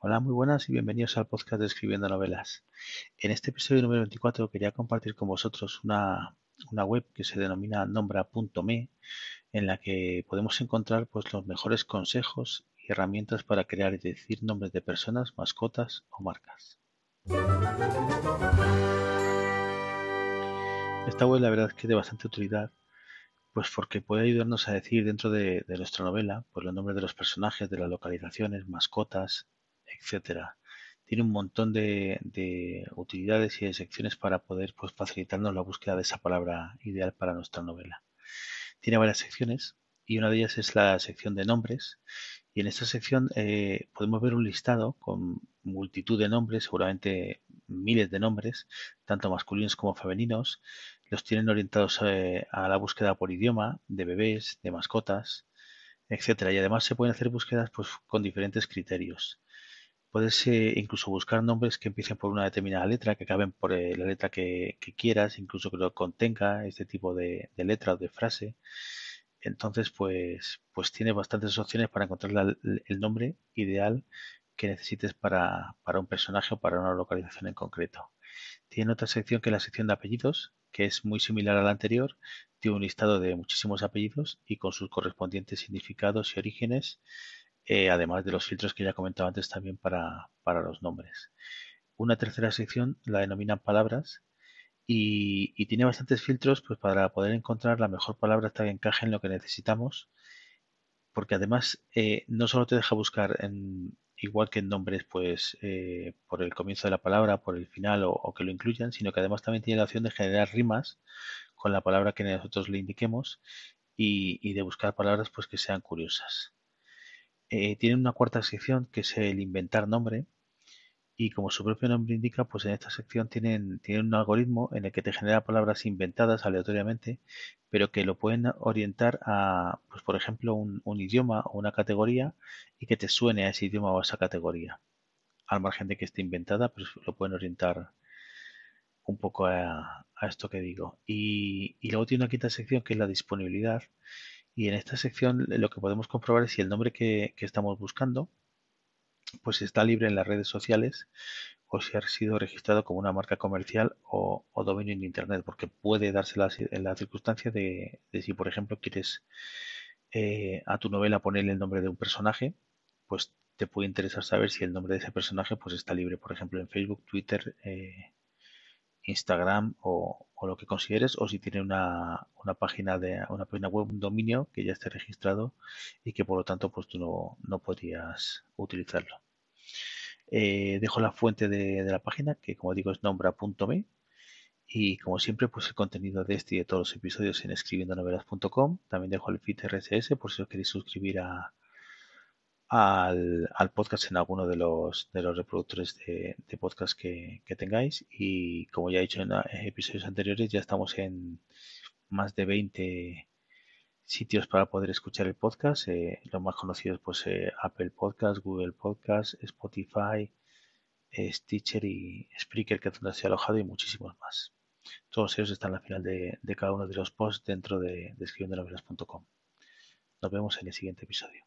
Hola, muy buenas y bienvenidos al podcast de Escribiendo Novelas. En este episodio número 24 quería compartir con vosotros una, web que se denomina nombra.me en la que podemos encontrar pues, los mejores consejos y herramientas para crear y decir nombres de personas, mascotas o marcas. Esta web la verdad es que es de bastante utilidad pues porque puede ayudarnos a decir dentro de, nuestra novela pues los nombres de los personajes, de las localizaciones, mascotas, etcétera. Tiene un montón de, utilidades y de secciones para poder pues, facilitarnos la búsqueda de esa palabra ideal para nuestra novela. Tiene varias secciones y una de ellas es la sección de nombres. Y en esta sección eh, podemos ver un listado con multitud de nombres, seguramente miles de nombres, tanto masculinos como femeninos. Los tienen orientados eh, a la búsqueda por idioma, de bebés, de mascotas, etcétera. Y además se pueden hacer búsquedas pues, con diferentes criterios. Puedes eh, incluso buscar nombres que empiecen por una determinada letra, que acaben por eh, la letra que, quieras, incluso que lo contenga este tipo de, letra o de frase. Entonces, pues, pues tiene bastantes opciones para encontrar el nombre ideal que necesites para, para un personaje o para una localización en concreto. Tiene otra sección que es la sección de apellidos, que es muy similar a la anterior. Tiene un listado de muchísimos apellidos y con sus correspondientes significados y orígenes eh, además de los filtros que ya comentaba antes también para, los nombres. Una tercera sección la denominan palabras y, tiene bastantes filtros pues, para poder encontrar la mejor palabra que encaje en lo que necesitamos, porque además eh, no solo te deja buscar en, igual que en nombres pues eh, por el comienzo de la palabra, por el final o, que lo incluyan, sino que además también tiene la opción de generar rimas con la palabra que nosotros le indiquemos y, y de buscar palabras pues que sean curiosas. Eh, tiene una cuarta sección que es el inventar nombre y como su propio nombre indica, pues en esta sección tienen, tienen un algoritmo en el que te genera palabras inventadas aleatoriamente, pero que lo pueden orientar a, pues por ejemplo, un, idioma o una categoría y que te suene a ese idioma o a esa categoría. Al margen de que esté inventada, pues lo pueden orientar un poco a, esto que digo. Y, y luego tiene una quinta sección que es la disponibilidad y en esta sección lo que podemos comprobar es si el nombre que, estamos buscando pues está libre en las redes sociales o si ha sido registrado como una marca comercial o, dominio en Internet, porque puede darse la, la circunstancia de, si, por ejemplo, quieres eh, a tu novela ponerle el nombre de un personaje, pues te puede interesar saber si el nombre de ese personaje pues está libre, por ejemplo, en Facebook, Twitter, eh, Instagram o, lo que consideres o si tiene una, página de una página web, un dominio que ya esté registrado y que por lo tanto pues tú no, no podrías utilizarlo. Eh, dejo la fuente de, la página que como digo es nombra.me y como siempre pues el contenido de este y de todos los episodios en escribiendonovelas.com también dejo el feed RSS por si os queréis suscribir a, al, podcast en alguno de los, de los reproductores de, podcast que, tengáis. Y como ya he dicho en, episodios anteriores, ya estamos en más de 20 sitios para poder escuchar el podcast. Eh, los más conocidos, pues eh, Apple Podcast, Google Podcast, Spotify, eh, Stitcher y Spreaker, que es donde se ha alojado, y muchísimos más. Todos ellos están al final de, cada uno de los posts dentro de, de Nos vemos en el siguiente episodio.